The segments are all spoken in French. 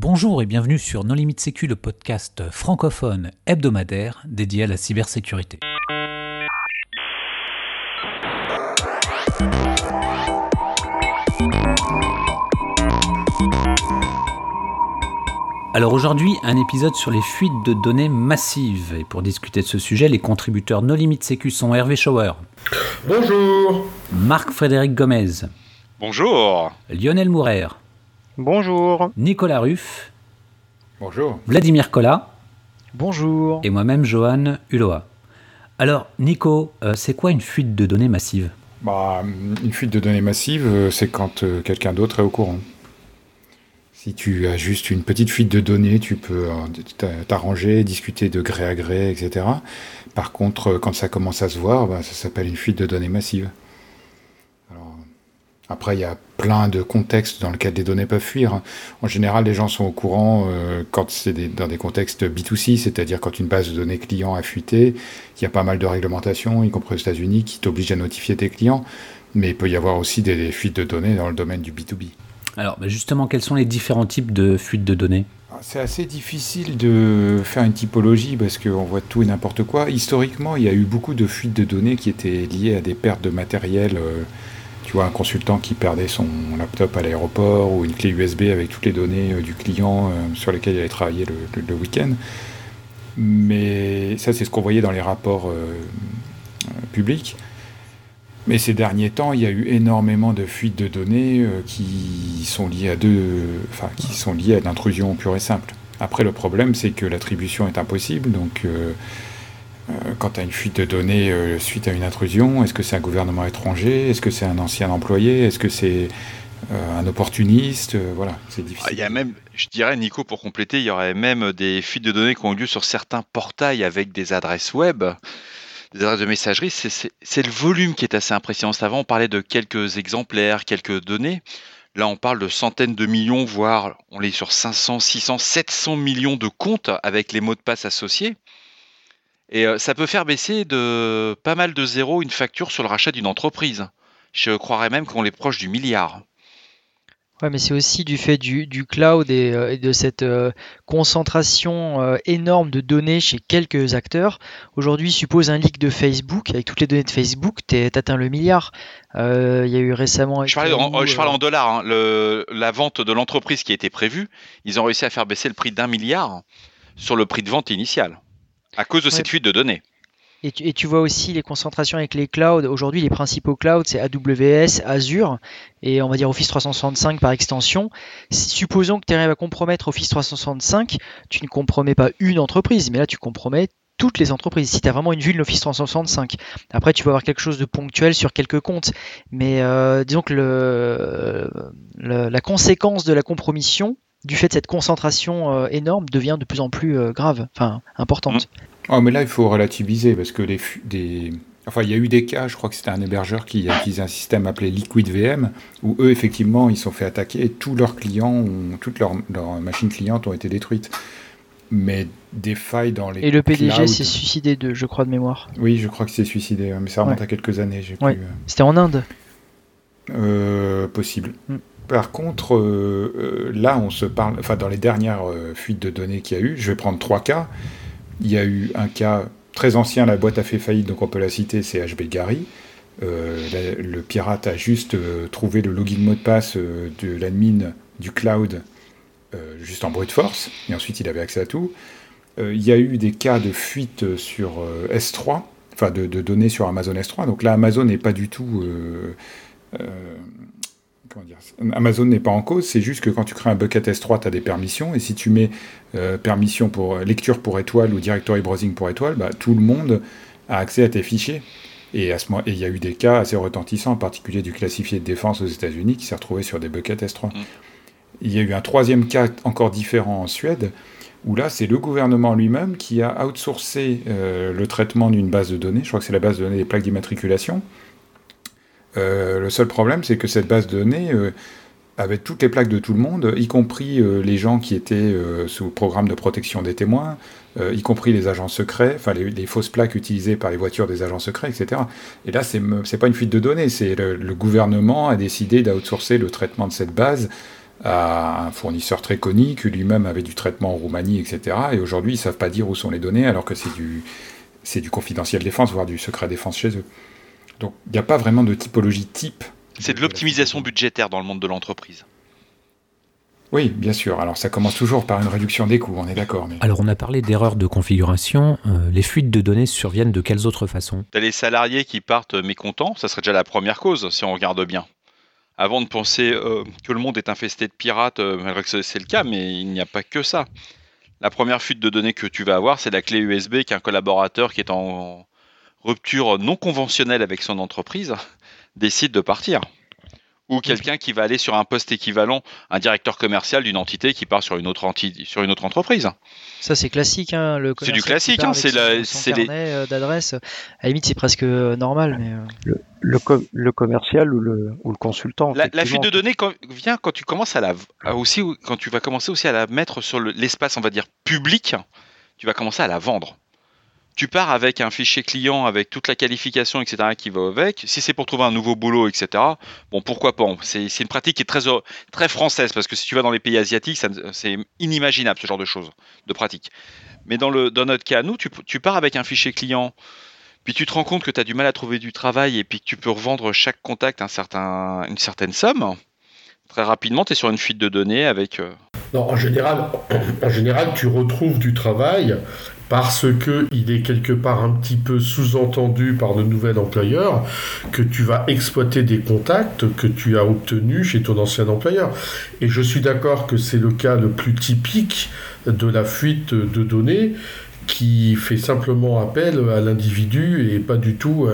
Bonjour et bienvenue sur Non Limite Sécu, le podcast francophone hebdomadaire dédié à la cybersécurité. Alors aujourd'hui, un épisode sur les fuites de données massives. Et pour discuter de ce sujet, les contributeurs No Limite Sécu sont Hervé Schauer. Bonjour. Marc-Frédéric Gomez. Bonjour. Lionel Mourer. Bonjour. Nicolas Ruff. Bonjour. Vladimir Collat. Bonjour. Et moi-même, Johan Hulot. Alors, Nico, euh, c'est quoi une fuite de données massive? Bah, Une fuite de données massive, euh, c'est quand euh, quelqu'un d'autre est au courant. Si tu as juste une petite fuite de données, tu peux t'arranger, discuter de gré à gré, etc. Par contre, quand ça commence à se voir, bah, ça s'appelle une fuite de données massive. Après, il y a plein de contextes dans lesquels les données peuvent fuir. En général, les gens sont au courant euh, quand c'est dans des contextes B2C, c'est-à-dire quand une base de données client a fuité, il y a pas mal de réglementations, y compris aux États-Unis, qui t'obligent à notifier tes clients. Mais il peut y avoir aussi des, fuites de données dans le domaine du B2B. Alors, bah, justement, quels sont les différents types de fuites de données? Ah, c'est assez difficile de faire une typologie parce qu'on voit tout et n'importe quoi. Historiquement, il y a eu beaucoup de fuites de données qui étaient liées à des pertes de matériel. Euh, tu vois, un consultant qui perdait son laptop à l'aéroport ou une clé USB avec toutes les données euh, du client euh, sur lesquelles il avait travaillé le, week-end. Mais ça, c'est ce qu'on voyait dans les rapports euh, publics. Mais ces derniers temps, il y a eu énormément de fuites de données qui sont liées à deux, enfin, qui sont liées à l'intrusion pure et simple. Après, le problème, c'est que l'attribution est impossible, donc quand tu as une fuite de données euh, suite à une intrusion, est-ce que c'est un gouvernement étranger? Est-ce que c'est un ancien employé? Est-ce que c'est euh, un opportuniste? Voilà, c'est difficile. Il y a même, je dirais, Nico, pour compléter, il y aurait même des fuites de données qui ont lieu sur certains portails avec des adresses web des adresses de messagerie, c'est le volume qui est assez impressionnant. Avant, on parlait de quelques exemplaires, quelques données. Là, on parle de centaines de millions, voire on est sur 500, 600, 700 millions de comptes avec les mots de passe associés. Et ça peut faire baisser de pas mal de zéros une facture sur le rachat d'une entreprise. Je croirais même qu'on est proche du milliard. Ouais, mais c'est aussi du fait du, cloud et, de cette concentration énorme de données chez quelques acteurs. Aujourd'hui, suppose un leak de Facebook, avec toutes les données de Facebook, tu atteint le milliard. Il y a eu récemment... Je en, je parle en dollars. Hein. Le, la vente de l'entreprise qui était prévue, ils ont réussi à faire baisser le prix d'un milliard sur le prix de vente initial à cause de cette fuite de données. Et tu, vois aussi les concentrations avec les clouds. Aujourd'hui, les principaux clouds, c'est AWS, Azure et on va dire Office 365 par extension. Supposons que tu arrives à compromettre Office 365, tu ne compromets pas une entreprise, mais là tu compromets toutes les entreprises. Si tu as vraiment une vue de l'Office 365, après tu vas avoir quelque chose de ponctuel sur quelques comptes. Mais euh, disons que le, la conséquence de la compromission, du fait de cette concentration euh, énorme, devient de plus en plus euh, grave, enfin importante. Oh, mais là, il faut relativiser parce que les, des, enfin, il y a eu des cas, je crois que c'était un hébergeur qui a utilisé un système appelé Liquid VM, où eux, effectivement, ils sont fait attaquer et tous leurs clients, ont, toutes leurs, machines clientes ont été détruites. Mais des failles dans les. Et le PDG s'est suicidé de, je crois, de mémoire. Oui, je crois que c'est suicidé, mais ça remonte à quelques années. Ouais. Euh, c'était en Inde. possible. Mm. Par contre, euh, euh, là, on se parle, enfin, dans les dernières euh, fuites de données qu'il y a eu, je vais prendre trois cas. Il y a eu un cas très ancien, la boîte a fait faillite, donc on peut la citer, c'est HB Gary. le pirate a juste trouvé le login mot de passe de l'admin du cloud juste en brute force, et ensuite il avait accès à tout. il y a eu des cas de fuite sur S3, enfin de, de, données sur Amazon S3. Donc là, Amazon n'est pas du tout Amazon n'est pas en cause, c'est juste que quand tu crées un bucket S3, tu as des permissions, et si tu mets euh, permission pour euh, lecture pour étoile ou directory browsing pour étoile, bah, tout le monde a accès à tes fichiers. Et il y a eu des cas assez retentissants, en particulier du classifié de défense aux États-Unis qui s'est retrouvé sur des buckets S3. Mm. Il y a eu un troisième cas encore différent en Suède, où là, c'est le gouvernement lui-même qui a outsourcé euh, le traitement d'une base de données. Je crois que c'est la base de données des plaques d'immatriculation. Euh, le seul problème, c'est que cette base de données euh, avait toutes les plaques de tout le monde, y compris euh, les gens qui étaient sous programme de protection des témoins, y compris les agents secrets, enfin les, fausses plaques utilisées par les voitures des agents secrets, etc. Et là, c'est pas une fuite de données, c'est le, gouvernement a décidé d'outsourcer le traitement de cette base à un fournisseur très connu qui lui-même avait du traitement en Roumanie, etc. Et aujourd'hui, ils savent pas dire où sont les données alors que c'est du, c'est du confidentiel défense, voire du secret défense chez eux. Donc il n'y a pas vraiment de typologie type. C'est de l'optimisation budgétaire dans le monde de l'entreprise. Oui, bien sûr. Alors ça commence toujours par une réduction des coûts, on est d'accord. Alors on a parlé d'erreurs de configuration. Euh, les fuites de données surviennent de quelles autres façons? T'as les salariés qui partent mécontents, ça serait déjà la première cause si on regarde bien. Avant de penser euh, que le monde est infesté de pirates, euh, malgré que c'est le cas, mais il n'y a pas que ça. La première fuite de données que tu vas avoir, c'est la clé USB qu'un collaborateur qui est en rupture non conventionnelle avec son entreprise décide de partir ou quelqu'un qui va aller sur un poste équivalent, un directeur commercial d'une entité qui part sur une autre, sur une autre entreprise. Ça c'est classique, hein, le C'est du classique, hein, c'est la, c'est les euh, d'adresse. À la limite c'est presque euh, normal, mais euh. le, le, commercial ou le, ou le consultant. La, fuite de données vient quand tu commences à la aussi quand tu vas commencer aussi à la mettre sur l'espace, on va dire public, tu vas commencer à la vendre tu pars avec un fichier client avec toute la qualification, etc., qui va avec. Si c'est pour trouver un nouveau boulot, etc., bon, pourquoi pas C'est une pratique qui est très, très française, parce que si tu vas dans les pays asiatiques, c'est inimaginable ce genre de choses, de pratique. Mais dans, le, dans notre cas, nous, tu, pars avec un fichier client, puis tu te rends compte que tu as du mal à trouver du travail, et puis que tu peux revendre chaque contact un certain, une certaine somme. Très rapidement, tu es sur une fuite de données avec... Euh, non, en général, en général, tu retrouves du travail parce qu'il est quelque part un petit peu sous-entendu par le nouvel employeur que tu vas exploiter des contacts que tu as obtenus chez ton ancien employeur. Et je suis d'accord que c'est le cas le plus typique de la fuite de données qui fait simplement appel à l'individu et pas du tout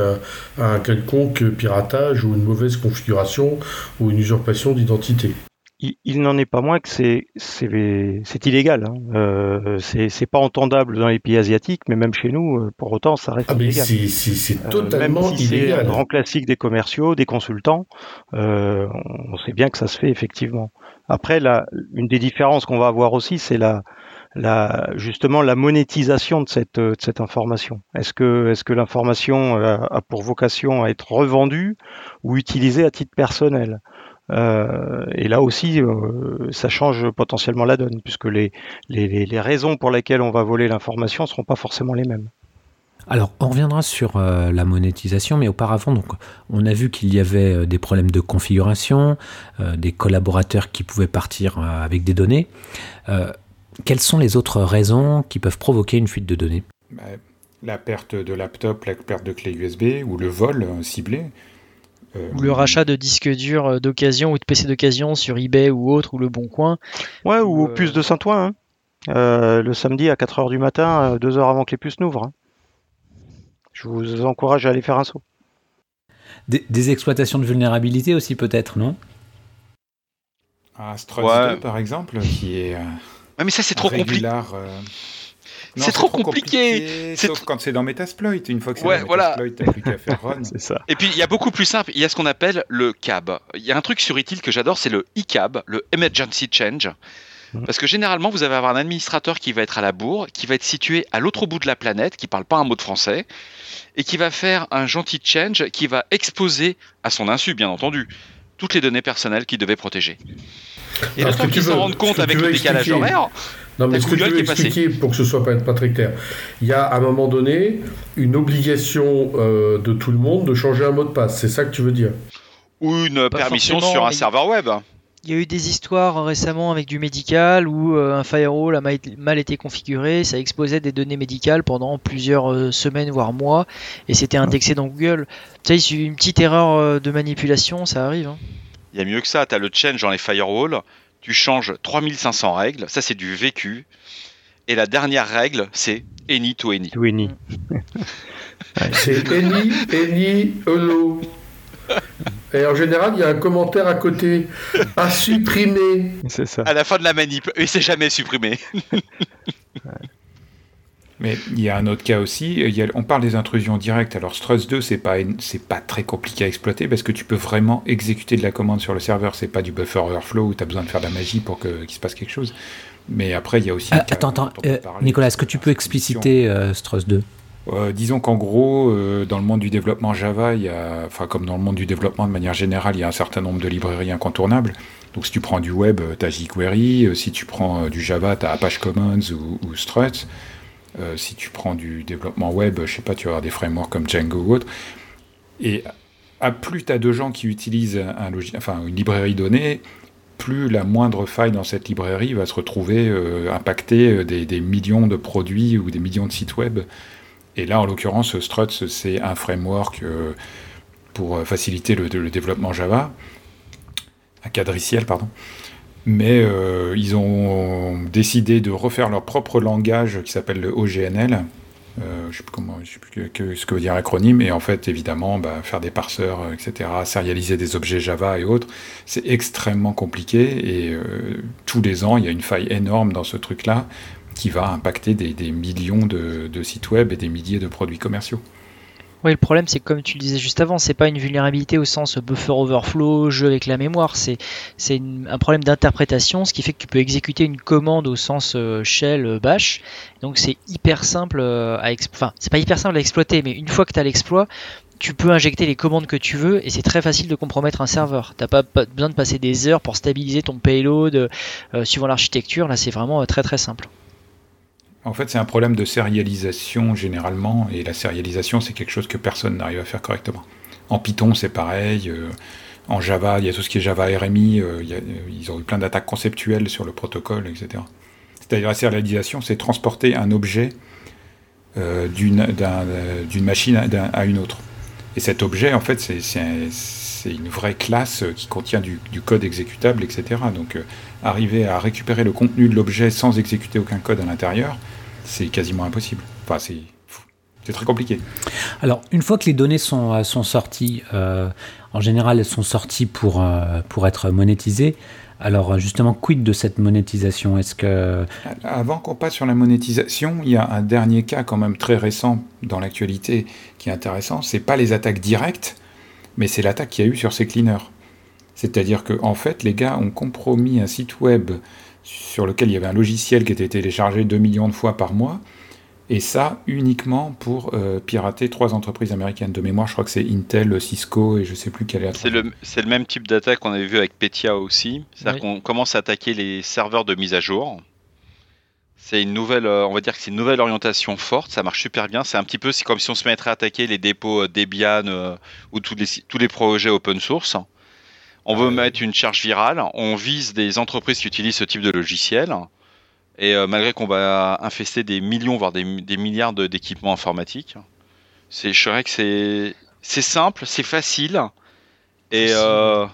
à, un quelconque piratage ou une mauvaise configuration ou une usurpation d'identité il, n'en est pas moins que c'est c'est illégal. Hein. Euh, c'est pas entendable dans les pays asiatiques, mais même chez nous, euh, pour autant, ça reste ah, illégal. C'est totalement euh, même si C'est un grand classique des commerciaux, des consultants. Euh, on sait bien que ça se fait effectivement. Après, la, une des différences qu'on va avoir aussi, c'est la, la, justement la monétisation de cette, de cette information. Est-ce que, est -ce que l'information a, pour vocation à être revendue ou utilisée à titre personnel? Euh, et là aussi, euh, ça change potentiellement la donne, puisque les, les, raisons pour lesquelles on va voler l'information ne seront pas forcément les mêmes. Alors, on reviendra sur euh, la monétisation, mais auparavant, donc, on a vu qu'il y avait des problèmes de configuration, des collaborateurs qui pouvaient partir avec des données. quelles sont les autres raisons qui peuvent provoquer une fuite de données? Bah, La perte de laptop, la perte de clé USB ou le vol ciblé. Euh, ou le rachat de disques durs euh, d'occasion ou de PC d'occasion sur eBay ou autre, ou le Bon Coin. Ouais, ou, euh, puces de Saint-Ouen. Hein. le samedi à 4h du matin, 2 heures avant que les puces n'ouvrent. Hein. Je vous encourage à aller faire un saut. Des, exploitations de vulnérabilité aussi peut-être, non? Ah, Struts par exemple, qui est... mais ça c'est trop compliqué c'est trop, compliqué. Sauf quand c'est dans Metasploit. Une fois que c'est ouais, dans voilà. Metasploit, t'as plus qu'à faire run. ça. Et puis il y a beaucoup plus simple. Il y a ce qu'on appelle le CAB. Il y a un truc sur ITIL que j'adore, c'est le ICAB, le Emergency Change. Parce que généralement, vous allez avoir un administrateur qui va être à la bourre, qui va être situé à l'autre bout de la planète, qui parle pas un mot de français, et qui va faire un gentil change qui va exposer, à son insu bien entendu, toutes les données personnelles qu'il devait protéger. Et le temps qu'ils s'en rendent compte avec le décalage horaire, non, mais ce que je veux expliquer pour que ce soit pas, pas très clair, il y a à un moment donné une obligation euh, de tout le monde de changer un mot de passe. C'est ça que tu veux dire? Ou une permission sur un serveur web. Il y a eu des histoires récemment avec du médical où euh, un firewall a mal été configuré, ça exposait des données médicales pendant plusieurs euh, semaines voire mois et c'était indexé dans Google. Tu sais, une petite erreur de manipulation, ça arrive. Hein. Il y a mieux que ça, tu as le change dans les firewalls tu changes 3500 règles, ça c'est du vécu. Et la dernière règle, c'est any to any. To any. c'est any, any, hello. Et en général, il y a un commentaire à côté à supprimer. C'est ça. À la fin de la manip, et c'est jamais supprimé. Mais il y a un autre cas aussi, on parle des intrusions directes. Alors Struts 2, c'est pas c'est pas très compliqué à exploiter parce que tu peux vraiment exécuter de la commande sur le serveur. C'est pas du buffer overflow où tu as besoin de faire de la magie pour qu'il se passe quelque chose. Mais après, il y a aussi. Ah, attends, attends, euh, Nicolas, est-ce que tu peux expliciter euh, Struts 2 euh, disons qu'en gros, dans le monde du développement Java, il y a, enfin comme dans le monde du développement de manière générale, il y a un certain nombre de librairies incontournables. Donc si tu prends du web, tu as jQuery, si tu prends du Java, tu as Apache Commons ou, Struts. Si tu prends du développement web, je sais pas, tu vas avoir des frameworks comme Django ou autre. Et à plus tu as de gens qui utilisent un enfin, une librairie donnée, plus la moindre faille dans cette librairie va se retrouver euh, impacter euh, des, millions de produits ou des millions de sites web. Et là, en l'occurrence, Struts, c'est un framework euh, pour faciliter le, développement Java, un cadriciel, pardon. Mais ils ont décidé de refaire leur propre langage qui s'appelle le OGNL, euh, je sais plus comment, je sais plus ce que veut dire acronyme, et en fait, évidemment, bah, faire des parseurs, euh, etc., sérialiser des objets Java et autres, c'est extrêmement compliqué, et euh, tous les ans, il y a une faille énorme dans ce truc-là qui va impacter des, millions de, sites web et des milliers de produits commerciaux. Oui, le problème, c'est comme tu le disais juste avant, c'est pas une vulnérabilité au sens buffer overflow, jeu avec la mémoire, c'est un problème d'interprétation, ce qui fait que tu peux exécuter une commande au sens euh, shell euh, bash. Donc c'est hyper simple euh, à enfin, c'est pas hyper simple à exploiter, mais une fois que tu as l'exploit, tu peux injecter les commandes que tu veux et c'est très facile de compromettre un serveur. T'as pas, besoin de passer des heures pour stabiliser ton payload suivant l'architecture. Là, c'est vraiment très très simple. En fait, c'est un problème de sérialisation généralement, et la sérialisation, c'est quelque chose que personne n'arrive à faire correctement. En Python, c'est pareil. Euh, en Java, il y a tout ce qui est Java RMI. Euh, ils ont eu plein d'attaques conceptuelles sur le protocole, etc. C'est-à-dire la sérialisation, c'est transporter un objet euh, d'une machine à, une autre. Et cet objet, en fait, c'est une vraie classe qui contient du, code exécutable, etc. Donc, arriver à récupérer le contenu de l'objet sans exécuter aucun code à l'intérieur, c'est quasiment impossible. Enfin, c'est c'est très compliqué. Alors, une fois que les données sont, euh, sont sorties, euh, en général, elles sont sorties pour, euh, pour être monétisées. Alors, justement, quid de cette monétisation? Est-ce que. Avant qu'on passe sur la monétisation, il y a un dernier cas, quand même très récent dans l'actualité, qui est intéressant. C'est pas les attaques directes, mais c'est l'attaque qu'il y a eu sur ces cleaners. C'est-à-dire qu'en en fait, les gars ont compromis un site web sur lequel il y avait un logiciel qui était téléchargé 2 millions de fois par mois, et ça uniquement pour euh, pirater trois entreprises américaines. De mémoire, je crois que c'est Intel, Cisco et je sais plus quelle est C'est le, le, même type d'attaque qu'on avait vu avec Petya aussi. C'est-à-dire qu'on commence à attaquer les serveurs de mise à jour. C'est une nouvelle, euh, on va dire que c'est une nouvelle orientation forte, ça marche super bien. C'est un petit peu c'est comme si on se mettrait à attaquer les dépôts euh, Debian ou tous les, tous les projets open source. On veut mettre une charge virale, on vise des entreprises qui utilisent ce type de logiciel. Et euh, malgré qu'on va infester des millions, voire des, milliards d'équipements informatiques, c'est, je dirais que c'est, c'est simple, c'est facile. Et euh,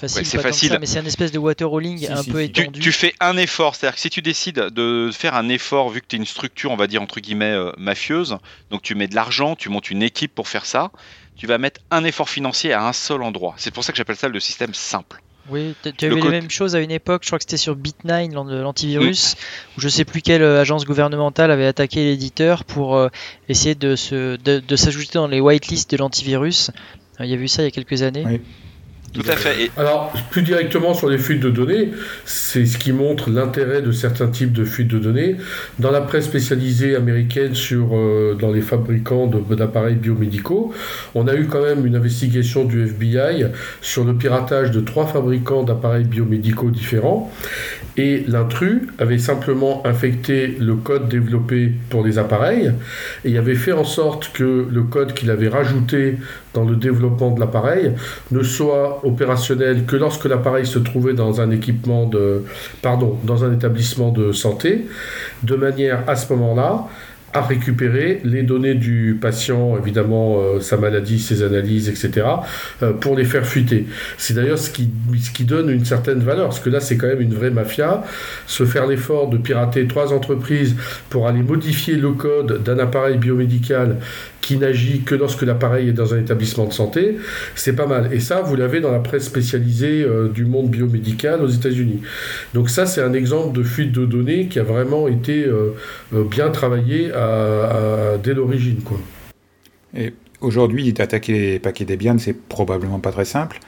facile, c'est facile. mais c'est un espèce de waterrolling un peu étendu. Tu, fais un effort, c'est-à-dire que si tu décides de faire un effort, vu que tu es une structure, on va dire entre guillemets euh, mafieuse, donc tu mets de l'argent, tu montes une équipe pour faire ça, tu vas mettre un effort financier à un seul endroit. C'est pour ça que j'appelle ça le système simple. Oui, tu avais les mêmes choses à une époque, je crois que c'était sur Bit9, l'antivirus, mm. où je sais plus quelle euh, agence gouvernementale avait attaqué l'éditeur pour euh, essayer de, de, s'ajouter dans les whitelists de l'antivirus. Il y a vu ça il y a quelques années. Oui. Tout à fait. Alors, plus directement sur les fuites de données, c'est ce qui montre l'intérêt de certains types de fuites de données. Dans la presse spécialisée américaine sur euh, dans les fabricants d'appareils biomédicaux, on a eu quand même une investigation du FBI sur le piratage de trois fabricants d'appareils biomédicaux différents. Et l'intrus avait simplement infecté le code développé pour les appareils et avait fait en sorte que le code qu'il avait rajouté dans le développement de l'appareil ne soit opérationnel que lorsque l'appareil se trouvait dans un équipement de pardon dans un établissement de santé de manière à ce moment-là à récupérer les données du patient, évidemment euh, sa maladie, ses analyses, etc., euh, pour les faire fuiter. C'est d'ailleurs ce qui, ce qui donne une certaine valeur, parce que là c'est quand même une vraie mafia, se faire l'effort de pirater trois entreprises pour aller modifier le code d'un appareil biomédical qui n'agit que lorsque l'appareil est dans un établissement de santé, c'est pas mal. Et ça, vous l'avez dans la presse spécialisée euh, du monde biomédical aux États-Unis. Donc ça, c'est un exemple de fuite de données qui a vraiment été bien travaillé dès l'origine. Quoi. Et aujourd'hui, d'attaquer les paquets Debian, c'est probablement pas très simple.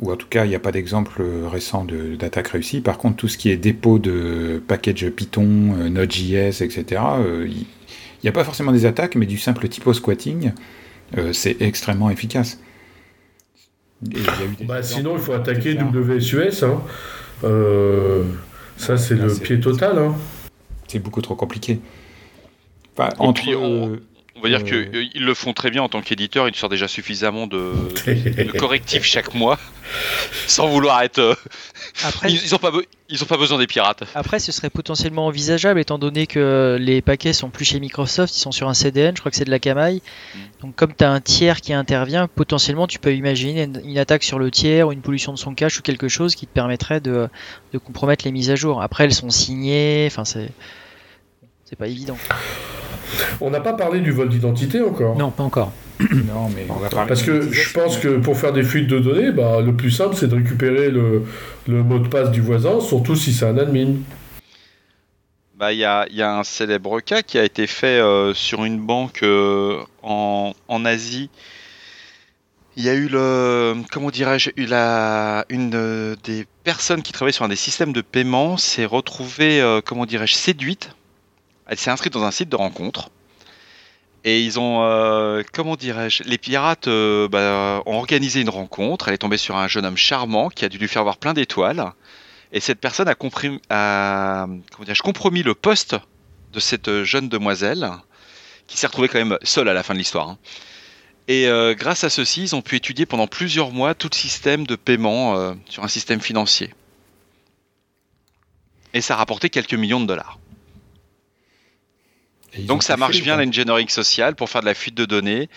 Ou en tout cas, il n'y a pas d'exemple récent d'attaque réussie. Par contre, tout ce qui est dépôt de package Python, euh, Node.js, etc., euh, n'y a pas forcément des attaques, mais du simple typo squatting, euh, c'est extrêmement efficace. Bah, sinon, il faut attaquer WSUS. Hein. Euh, ça, c'est le pied total. Hein. C'est beaucoup trop compliqué. entre, on va dire qu'ils euh, le font très bien en tant qu'éditeur, ils sortent déjà suffisamment de, correctifs chaque mois, sans vouloir être. Euh, Après, ils n'ont pas, besoin des pirates. Après, ce serait potentiellement envisageable, étant donné que les paquets sont plus chez Microsoft, ils sont sur un CDN, je crois que c'est de la camaille. Mm. Donc, comme tu as un tiers qui intervient, potentiellement, tu peux imaginer une, attaque sur le tiers ou une pollution de son cache ou quelque chose qui te permettrait de, de compromettre les mises à jour. Après, elles sont signées, enfin, c'est. C'est pas évident. On n'a pas parlé du vol d'identité encore. Non, pas encore. non, mais Parce que je pense que pour faire des fuites de données, bah, le plus simple, c'est de récupérer le, mot de passe du voisin, surtout si c'est un admin. Bah, il y, a, un célèbre cas qui a été fait euh, sur une banque euh, en, Asie. Il y a eu le, comment dirais-je, la, une euh, des personnes qui travaillait sur un des systèmes de paiement s'est retrouvée, comment dirais-je, séduite elle s'est inscrite dans un site de rencontre. Et ils ont, euh, comment dirais-je, les pirates euh, bah, ont organisé une rencontre. Elle est tombée sur un jeune homme charmant qui a dû lui faire voir plein d'étoiles. Et cette personne a, compromis le poste de cette jeune demoiselle, qui s'est retrouvée quand même seule à la fin de l'histoire. Hein. Et euh, grâce à ceci, ils ont pu étudier pendant plusieurs mois tout le système de paiement sur un système financier. Et ça a rapporté quelques millions de dollars. Donc ça marche bien l'engineering social pour faire de la fuite de données.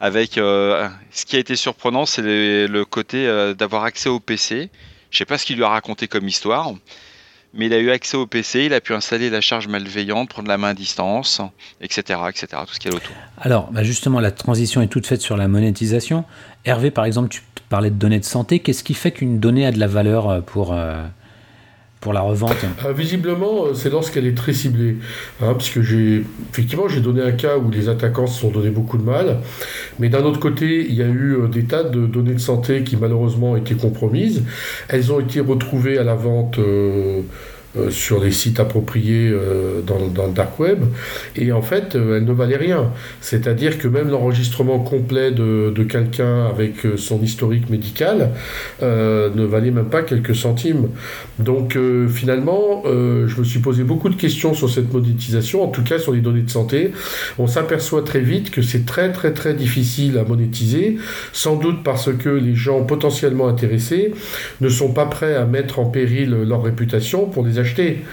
Avec euh, ce qui a été surprenant, c'est le, côté euh, d'avoir accès au PC. Je sais pas ce qu'il lui a raconté comme histoire, mais il a eu accès au PC, il a pu installer la charge malveillante, prendre la main à distance, etc., etc. Tout ce qu'il y a autour. Alors, bah, justement, la transition est toute faite sur la monétisation. Hervé, par exemple, tu parlais de données de santé. Qu'est-ce qui fait qu'une donnée a de la valeur euh, pour la revente ah, Visiblement, euh, c'est lorsqu'elle est très ciblée. Hein, puisque j'ai, effectivement, j'ai donné un cas où les attaquants se sont donné beaucoup de mal. Mais d'un autre côté, il y a eu euh, des tas de données de santé qui malheureusement étaient compromises. Elles ont été retrouvées à la vente. Euh, sur des sites appropriés euh, dans, le dark web, et en fait, euh, elle ne valait rien. C'est-à-dire que même l'enregistrement complet de, de quelqu'un avec son historique médical ne valait même pas quelques centimes. Donc finalement, je me suis posé beaucoup de questions sur cette monétisation, en tout cas sur les données de santé. On s'aperçoit très vite que c'est très très très difficile à monétiser, sans doute parce que les gens potentiellement intéressés ne sont pas prêts à mettre en péril leur réputation pour les acheter.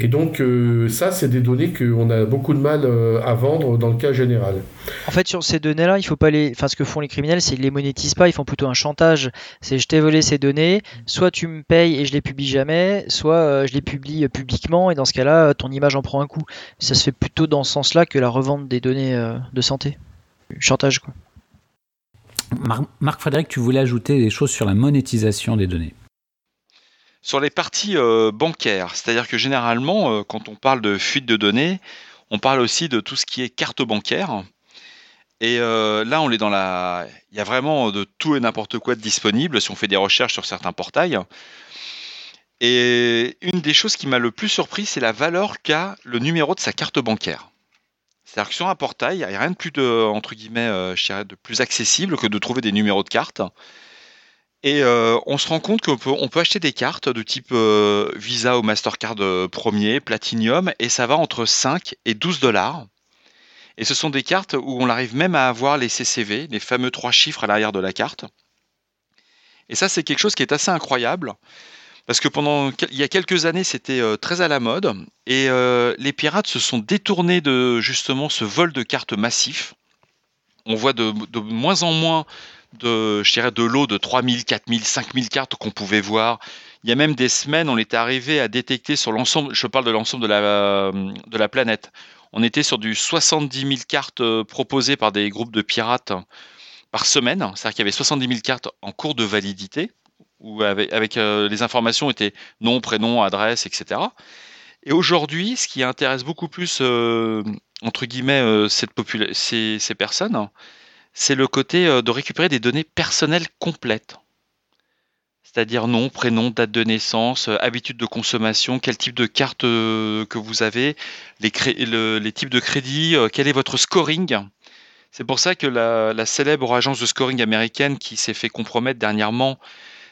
Et donc, euh, ça, c'est des données qu'on a beaucoup de mal euh, à vendre dans le cas général. En fait, sur ces données-là, il faut pas les. Enfin, ce que font les criminels, c'est qu'ils les monétisent pas, ils font plutôt un chantage. C'est je t'ai volé ces données, soit tu me payes et je les publie jamais, soit euh, je les publie publiquement et dans ce cas-là, ton image en prend un coup. Ça se fait plutôt dans ce sens-là que la revente des données de santé. Chantage, quoi. Marc Frédéric, tu voulais ajouter des choses sur la monétisation des données sur les parties euh, bancaires. C'est-à-dire que généralement, euh, quand on parle de fuite de données, on parle aussi de tout ce qui est carte bancaire. Et euh, là, on est dans la. Il y a vraiment de tout et n'importe quoi disponible si on fait des recherches sur certains portails. Et une des choses qui m'a le plus surpris, c'est la valeur qu'a le numéro de sa carte bancaire. C'est-à-dire que sur un portail, il n'y a rien de plus de, de plus accessible que de trouver des numéros de carte. Et euh, on se rend compte qu'on peut, on peut acheter des cartes de type euh, Visa ou Mastercard euh, premier, Platinum, et ça va entre 5 et 12 dollars. Et ce sont des cartes où on arrive même à avoir les CCV, les fameux trois chiffres à l'arrière de la carte. Et ça, c'est quelque chose qui est assez incroyable. Parce que pendant il y a quelques années, c'était très à la mode et les pirates se sont détournés de justement ce vol de cartes massif. On voit de, de moins en moins de, je dirais, de l'eau de 3000, 4000, 5000 cartes qu'on pouvait voir. Il y a même des semaines, on était arrivé à détecter sur l'ensemble, je parle de l'ensemble de la, de la planète, on était sur du 70 000 cartes euh, proposées par des groupes de pirates par semaine. C'est-à-dire qu'il y avait 70 000 cartes en cours de validité, où avec, euh, les informations étaient nom, prénom, adresse, etc. Et aujourd'hui, ce qui intéresse beaucoup plus, euh, entre guillemets, ces, ces personnes, c'est le côté euh, de récupérer des données personnelles complètes. C'est-à-dire nom, prénom, date de naissance, euh, habitude de consommation, quel type de carte euh, que vous avez, les, types de crédit, quel est votre scoring. C'est pour ça que la, la célèbre agence de scoring américaine qui s'est fait compromettre dernièrement,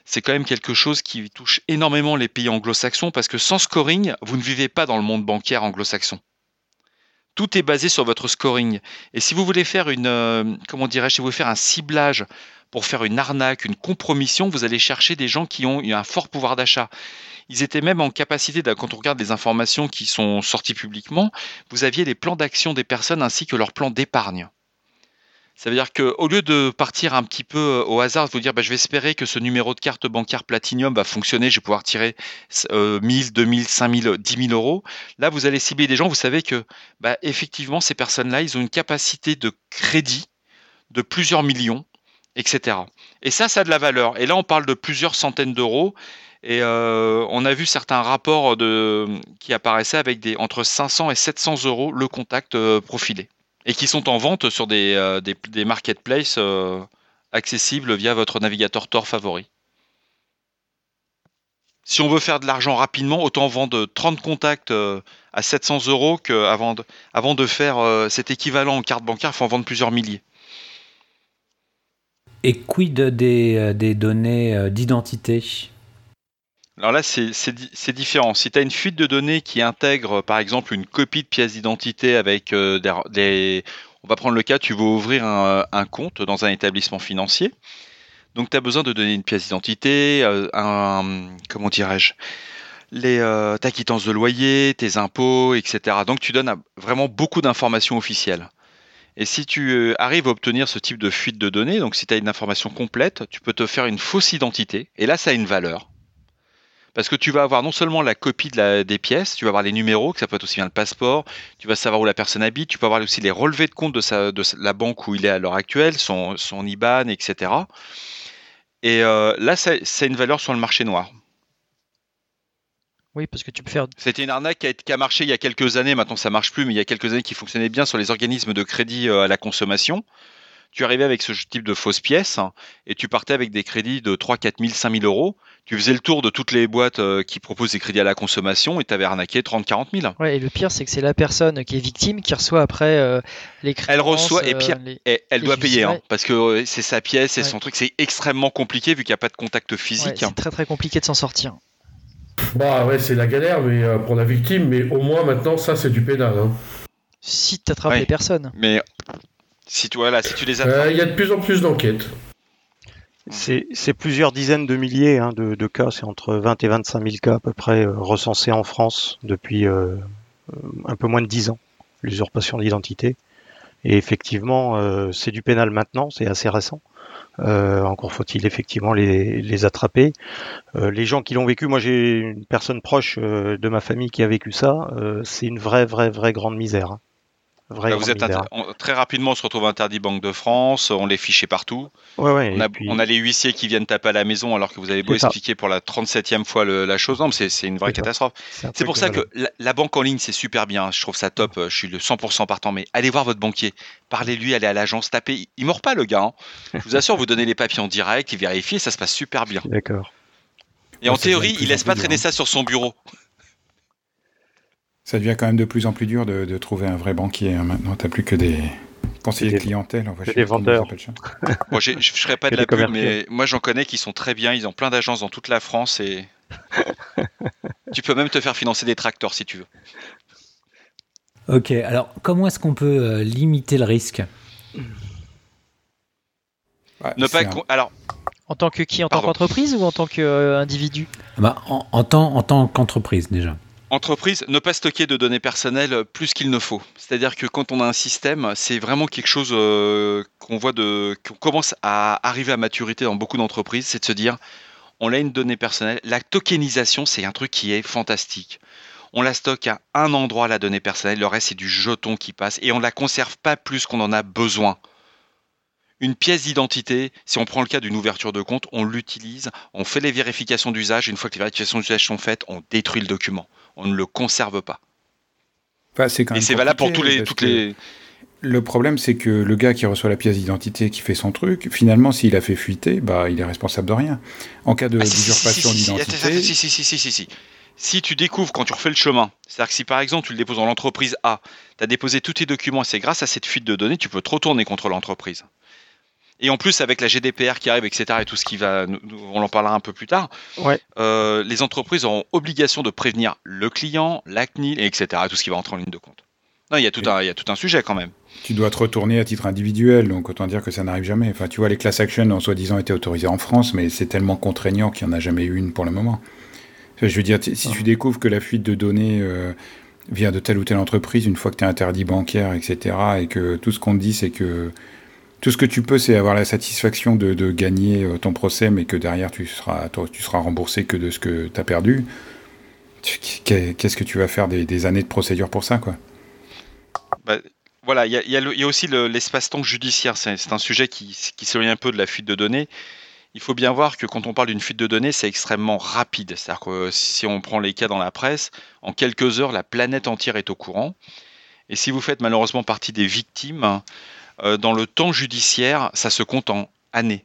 c'est quand même quelque chose qui touche énormément les pays anglo-saxons parce que sans scoring, vous ne vivez pas dans le monde bancaire anglo-saxon. Tout est basé sur votre scoring. Et si vous voulez faire une, euh, comment dirais-je, si vous voulez faire un ciblage pour faire une arnaque, une compromission, vous allez chercher des gens qui ont un fort pouvoir d'achat. Ils étaient même en capacité, quand on regarde les informations qui sont sorties publiquement, vous aviez les plans d'action des personnes ainsi que leurs plans d'épargne. Ça veut dire qu'au lieu de partir un petit peu euh, au hasard, de vous dire bah, je vais espérer que ce numéro de carte bancaire Platinum va fonctionner, je vais pouvoir tirer euh, 1000, 2000, 5000, 10 000 euros, là vous allez cibler des gens, vous savez que bah, effectivement ces personnes-là, ils ont une capacité de crédit de plusieurs millions, etc. Et ça, ça a de la valeur. Et là, on parle de plusieurs centaines d'euros. Et euh, on a vu certains rapports qui apparaissaient avec des, entre 500 et 700 euros le contact euh, profilé et qui sont en vente sur des, euh, des, marketplaces euh, accessibles via votre navigateur Tor favori. Si on veut faire de l'argent rapidement, autant vendre 30 contacts euh, à 700 euros qu'avant de, avant de faire cet équivalent en carte bancaire, il faut en vendre plusieurs milliers. Et quid des, des données d'identité? Alors là, c'est différent. Si tu as une fuite de données qui intègre, par exemple, une copie de pièce d'identité avec euh, des, On va prendre le cas, tu veux ouvrir un, compte dans un établissement financier. Donc, tu as besoin de donner une pièce d'identité, euh, un. Comment dirais-je les, euh, ta quittance de loyer, tes impôts, etc. Donc, tu donnes vraiment beaucoup d'informations officielles. Et si tu arrives à obtenir ce type de fuite de données, donc si tu as une information complète, tu peux te faire une fausse identité. Et là, ça a une valeur. Parce que tu vas avoir non seulement la copie de la, des pièces, tu vas avoir les numéros, que ça peut être aussi bien le passeport, tu vas savoir où la personne habite, tu peux avoir aussi les relevés de compte de, sa, de la banque où il est à l'heure actuelle, son, son IBAN, etc. Et euh, là, c'est une valeur sur le marché noir. Oui, parce que tu peux faire. C'était une arnaque qui a, qui a, marché il y a quelques années, maintenant ça marche plus, mais il y a quelques années qui fonctionnait bien sur les organismes de crédit euh, à la consommation tu arrivais avec ce type de fausses pièces et tu partais avec des crédits de 3, 4 000, 5 000 euros. Tu faisais le tour de toutes les boîtes euh, qui proposent des crédits à la consommation et tu avais arnaqué 30, 40 000. Ouais, et le pire, c'est que c'est la personne qui est victime qui reçoit après euh, les crédits. Elle reçoit, et pire, elle doit payer hein, parce que euh, c'est sa pièce, c'est son truc. C'est extrêmement compliqué vu qu'il n'y a pas de contact physique. c'est très très compliqué de s'en sortir. Bah ouais, c'est la galère mais, pour la victime, mais au moins maintenant, ça c'est du pénal. Hein. Si tu attrapes les personnes. Mais si tu, si tu les euh, Il y a de plus en plus d'enquêtes. C'est plusieurs dizaines de milliers hein, de, cas, c'est entre 20 et 25 000 cas à peu près euh, recensés en France depuis euh, un peu moins de 10 ans, l'usurpation d'identité. Et effectivement, c'est du pénal maintenant, c'est assez récent. encore faut-il effectivement les, les attraper. les gens qui l'ont vécu, moi j'ai une personne proche de ma famille qui a vécu ça, c'est une vraie, vraie, vraie grande misère. Hein vous êtes très rapidement, on se retrouve interdit Banque de France, on les fichait partout. Ouais, on, a, on, a, les huissiers qui viennent taper à la maison alors que vous avez beau expliquer pour la 37e fois la chose. Non, c'est une vraie catastrophe. C'est pour ça que la, banque en ligne, c'est super bien. Je trouve ça top. Je suis le 100% partant. Mais allez voir votre banquier. Parlez-lui, allez à l'agence, tapez. Il mord pas le gars. Hein. Je vous assure, vous donnez les papiers en direct, il vérifie et ça se passe super bien. D'accord. Et en théorie, il laisse pas traîner ça sur son bureau ça devient quand même de plus en plus dur de, trouver un vrai banquier. Hein. Maintenant, tu n'as plus que des conseillers de clientèle. des vendeurs. Moi, je ne ferai pas de la pub, mais moi, j'en connais qui sont très bien. Ils ont plein d'agences dans toute la France et tu peux même te faire financer des tracteurs si tu veux. Ok, alors comment est-ce qu'on peut euh, limiter le risque? Ne pas alors en tant que qui? En tant qu'entreprise ou en tant qu'individu? Bah, en, en, tant, en tant qu'entreprise déjà. Entreprise, ne pas stocker de données personnelles plus qu'il ne faut. C'est-à-dire que quand on a un système, c'est vraiment quelque chose euh, qu'on voit de, qu'on commence à arriver à maturité dans beaucoup d'entreprises, c'est de se dire, on a une donnée personnelle. La tokenisation, c'est un truc qui est fantastique. On la stocke à un endroit, la donnée personnelle, le reste c'est du jeton qui passe et on ne la conserve pas plus qu'on en a besoin. Une pièce d'identité, si on prend le cas d'une ouverture de compte, on l'utilise, on fait les vérifications d'usage, une fois que les vérifications d'usage sont faites, on détruit le document on ne le conserve pas. Enfin, quand et c'est valable pour tous les, toutes les. Le problème, c'est que le gars qui reçoit la pièce d'identité, qui fait son truc, finalement, s'il a fait fuiter, bah, il est responsable de rien. En cas de ah, d'usurpation d'identité. Si, si, si, si, si, si. Si tu découvres quand tu refais le chemin, c'est-à-dire que si par exemple tu le déposes dans l'entreprise A, tu as déposé tous tes documents c'est grâce à cette fuite de données, tu peux te retourner contre l'entreprise. Et en plus, avec la GDPR qui arrive, etc., et tout ce qui va, on en parlera un peu plus tard, Ouais. euh, les entreprises auront obligation de prévenir le client, la CNIL, et etc., tout ce qui va entrer en ligne de compte. Non, il y a tout, un, il y a tout un sujet quand même. Tu dois te retourner à titre individuel, donc autant dire que ça n'arrive jamais. Enfin, tu vois, les class actions ont soi-disant été autorisées en France, mais c'est tellement contraignant qu'il n'y en a jamais eu une pour le moment. Je veux dire, si tu découvres que la fuite de données euh, vient de telle ou telle entreprise, une fois que tu es interdit bancaire, etc., et que tout ce qu'on te dit, c'est que tout ce que tu peux, c'est avoir la satisfaction de, gagner euh, ton procès, mais que derrière, tu seras, remboursé que de ce que tu as perdu. Qu'est-ce que tu vas faire des, années de procédure pour ça, quoi? Bah, voilà, il y a, aussi le- l'espace-temps judiciaire. C'est un sujet qui, qui s'éloigne un peu de la fuite de données. Il faut bien voir que quand on parle d'une fuite de données, c'est extrêmement rapide. C'est-à-dire que si on prend les cas dans la presse, en quelques heures, la planète entière est au courant. Et si vous faites malheureusement partie des victimes, euh, dans le temps judiciaire, ça se compte en années.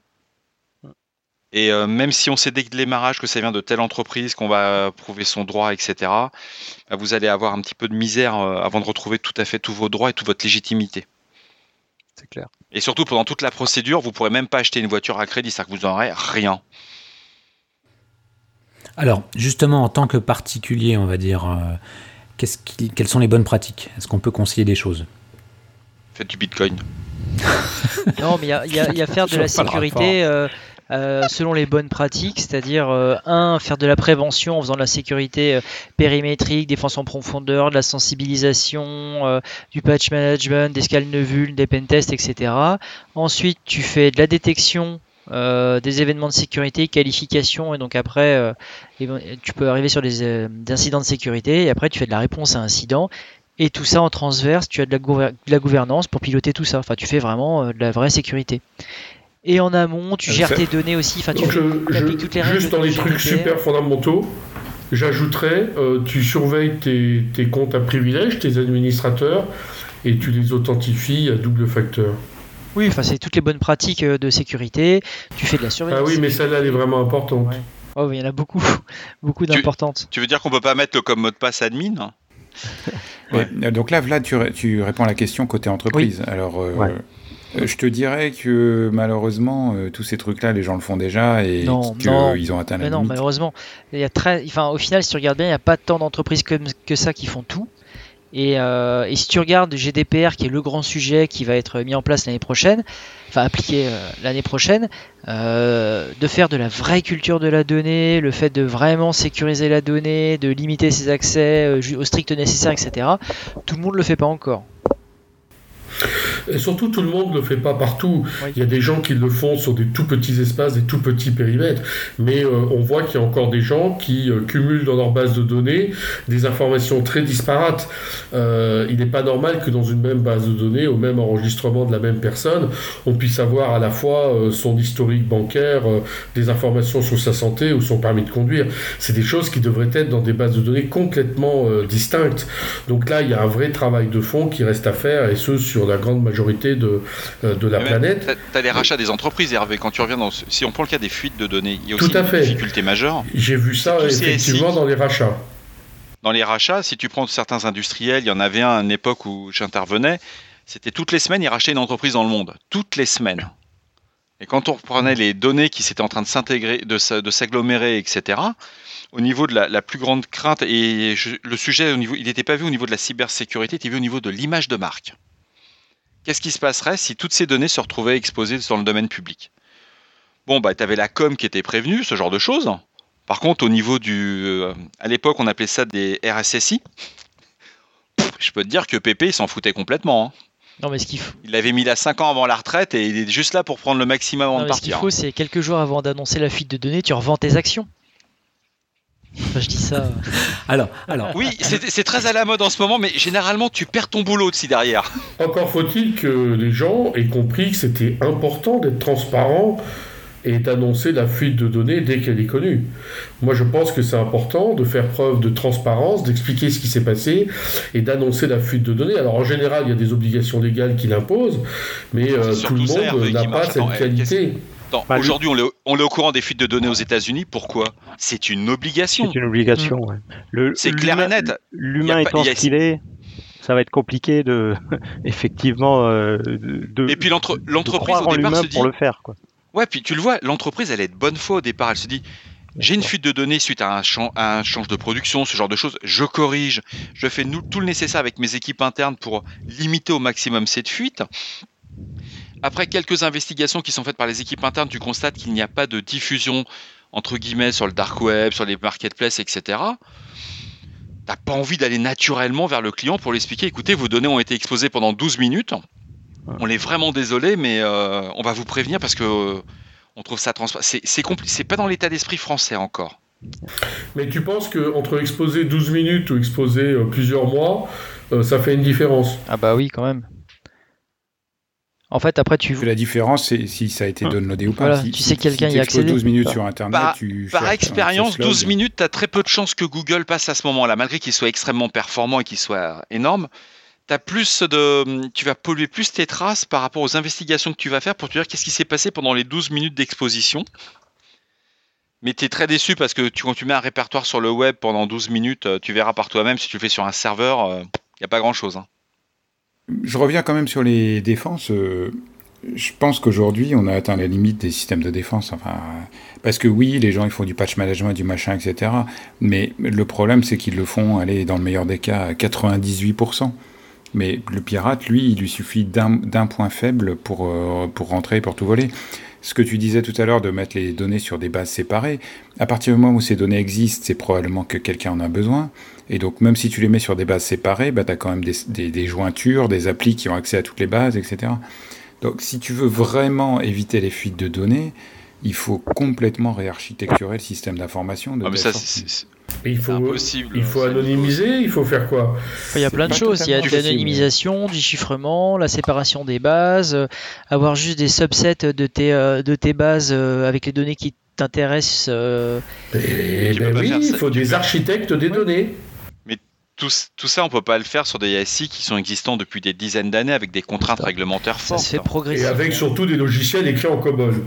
Et euh, même si on sait dès le démarrage que ça vient de telle entreprise, qu'on va prouver son droit, etc., bah, vous allez avoir un petit peu de misère euh, avant de retrouver tout à fait tous vos droits et toute votre légitimité. C'est clair. Et surtout, pendant toute la procédure, vous pourrez même pas acheter une voiture à crédit, c'est-à-dire que vous n'aurez rien. Alors, justement, en tant que particulier, on va dire, euh, qui- quelles sont les bonnes pratiques? Est-ce qu'on peut conseiller des choses? Faites du bitcoin. Non, mais il y y y a faire de la le sécurité euh, euh, selon les bonnes pratiques, c'est-à-dire, euh, un, faire de la prévention en faisant de la sécurité euh, périmétrique, défense en profondeur, de la sensibilisation, du patch management, des scales de vul, des pentests, etc. Ensuite, tu fais de la détection euh, des événements de sécurité, qualification, et donc après, euh, tu peux arriver sur des, euh, des incidents de sécurité, et après, tu fais de la réponse à incident. Et tout ça en transverse, tu as de la, gouver- de la gouvernance pour piloter tout ça. Enfin, tu fais vraiment euh, de la vraie sécurité. Et en amont, tu Euh, gères tes données aussi. Enfin, tu Donc, fais- je- tu appliques je- toutes les règles juste dans les trucs GDPR. super fondamentaux, j'ajouterais, euh, tu surveilles tes, tes comptes à privilèges, tes administrateurs, et tu les authentifies à double facteur. Oui, enfin, c'est toutes les bonnes pratiques euh, de sécurité. Tu fais de la surveillance. Ah oui, mais celle-là, elle est vraiment importante. Ouais. Oh, il y en a beaucoup, beaucoup Tu- d'importantes. Tu veux dire qu'on peut pas mettre le comme mot de passe admin? Euh, donc là, Vlad, tu, ré- tu réponds à la question côté entreprise. Alors, euh, Ouais. euh, je te dirais que malheureusement, tous ces trucs-là, les gens le font déjà et Non, non. qu'ils ont atteint la Mais non, limite. malheureusement, il y a très, enfin, au final, si tu regardes bien, il n'y a pas tant d'entreprises que, que ça qui font tout. Et, euh, et si tu regardes GDPR, qui est le grand sujet qui va être mis en place l'année prochaine, enfin appliqué euh, l'année prochaine, euh, de faire de la vraie culture de la donnée, le fait de vraiment sécuriser la donnée, de limiter ses accès au strict nécessaire, etc. Tout le monde le fait pas encore. Et surtout, tout le monde ne le fait pas partout. Oui. Il y a des gens qui le font sur des tout petits espaces, des tout petits périmètres. Mais euh, on voit qu'il y a encore des gens qui euh, cumulent dans leur base de données des informations très disparates. Euh, il n'est pas normal que dans une même base de données, au même enregistrement de la même personne, on puisse avoir à la fois son historique bancaire, des informations sur sa santé ou son permis de conduire. C'est des choses qui devraient être dans des bases de données complètement distinctes. Donc là, il y a un vrai travail de fond qui reste à faire, et ce, sur la grande majorité de, euh, de la Mais même, planète. t'as- T'as les rachats des entreprises, Hervé. Quand tu reviens dans si on prend le cas des fuites de données, il y a Tout aussi à une fait. difficulté majeure. J'ai vu ça effectivement dans les rachats. Dans les rachats, si tu prends certains industriels, il y en avait un à une époque où j'intervenais, c'était toutes les semaines, ils rachetaient une entreprise dans le monde. Toutes les semaines. Et quand on reprenait les données qui s'étaient en train de s'intégrer, de, s'agglomérer, etc., au niveau de la, la plus grande crainte, et je- le sujet, au niveau, il n'était pas vu au niveau de la cybersécurité, il était vu au niveau de l'image de marque. Qu'est-ce qui se passerait si toutes ces données se retrouvaient exposées dans le domaine public? Bon, bah, tu avais la com qui était prévenue, ce genre de choses. Par contre, au niveau du. euh, à l'époque, on appelait ça des RSSI. Pff, Je peux te dire que Pépé, il s'en foutait complètement. hein. Non, mais ce qu'il faut, Il l'avait mis là 5 ans avant la retraite et il est juste là pour prendre le maximum avant non, de mais ce qu'il partir. faut, c'est quelques jours avant d'annoncer la fuite de données, tu revends tes actions. Enfin, je dis ça. Alors, alors Oui, c'est très à la mode en ce moment, mais généralement, tu perds ton boulot aussi derrière. Encore faut-il que les gens aient compris que c'était important d'être transparent et d'annoncer la fuite de données dès qu'elle est connue. Moi, je pense que c'est important de faire preuve de transparence, d'expliquer ce qui s'est passé et d'annoncer la fuite de données. Alors, en général, il y a des obligations légales qui l'imposent, mais euh, tout le monde n'a pas cette qualité. Bah, Aujourd'hui, on est, au- on est au courant des fuites de données aux États-Unis. Pourquoi? C'est une obligation. C'est une obligation. ouais. C'est clair et net. L'humain étant ce qu'il est, ça va être compliqué de, effectivement, euh, de, Et puis l'entreprise au départ se dit pour le faire. Quoi. Ouais, puis tu le vois, l'entreprise, elle est de bonne foi au départ. Elle se dit, j'ai une fuite de données suite à un, chan- à un change de production, ce genre de choses. Je corrige, je fais tout le nécessaire avec mes équipes internes pour limiter au maximum cette fuite. Après quelques investigations qui sont faites par les équipes internes, tu constates qu'il n'y a pas de diffusion entre guillemets sur le dark web, sur les marketplaces, etc. T'as pas envie d'aller naturellement vers le client pour lui expliquer, écoutez, vos données ont été exposées pendant 12 minutes. On est vraiment désolé, mais euh, on va vous prévenir parce que euh, on trouve ça transparent. C'est c'est compli- c'est pas dans l'état d'esprit français encore. Mais tu penses que entre exposer 12 minutes ou exposer euh, plusieurs mois, euh, ça fait une différence? Ah bah oui, quand même. En fait, après, tu... La différence, c'est si ça a été downloadé ou pas. Voilà, si, tu sais que quelqu'un si y a accédé. 12 minutes Bah, sur Internet, par- tu Par expérience, access log. 12 minutes, tu as très peu de chances que Google passe à ce moment-là, malgré qu'il soit extrêmement performant et qu'il soit énorme. As plus de, tu vas polluer plus tes traces par rapport aux investigations que tu vas faire pour te dire qu'est-ce qui s'est passé pendant les 12 minutes d'exposition. Mais tu es très déçu parce que tu, quand tu mets un répertoire sur le web pendant 12 minutes, euh, tu verras par toi-même, si tu le fais sur un serveur, il n'y a pas grand-chose. hein. Je reviens quand même sur les défenses. euh, Je pense qu'aujourd'hui, on a atteint la limite des systèmes de défense. Enfin, parce que oui, les gens ils font du patch management, du machin, etc. Mais le problème, c'est qu'ils le font, aller dans le meilleur des cas, à 98%. Mais le pirate, lui, il lui suffit d'un point faible pour, euh, pour rentrer, pour tout voler. Ce que tu disais tout à l'heure de mettre les données sur des bases séparées, à partir du moment où ces données existent, c'est probablement que quelqu'un en a besoin. Et donc, même si tu les mets sur des bases séparées, bah, tu as quand même des, des- des jointures, des applis qui ont accès à toutes les bases, etc. Donc, si tu veux vraiment éviter les fuites de données, il faut complètement réarchitecturer le système d'information. Ah, mais ça, c'est- il faut, impossible. il faut anonymiser, il faut faire quoi? Il y a plein de choses. Il y a de l'anonymisation, du chiffrement, la séparation des bases, euh, avoir juste des subsets de tes, euh, de tes bases euh, avec les données qui t'intéressent. ben oui, il faut des architectes des données. Tout, tout ça, on peut pas le faire sur des SI qui sont existants depuis des dizaines d'années avec des contraintes Ça. réglementaires ça fortes. se fait Et avec surtout des logiciels écrits en COBOL.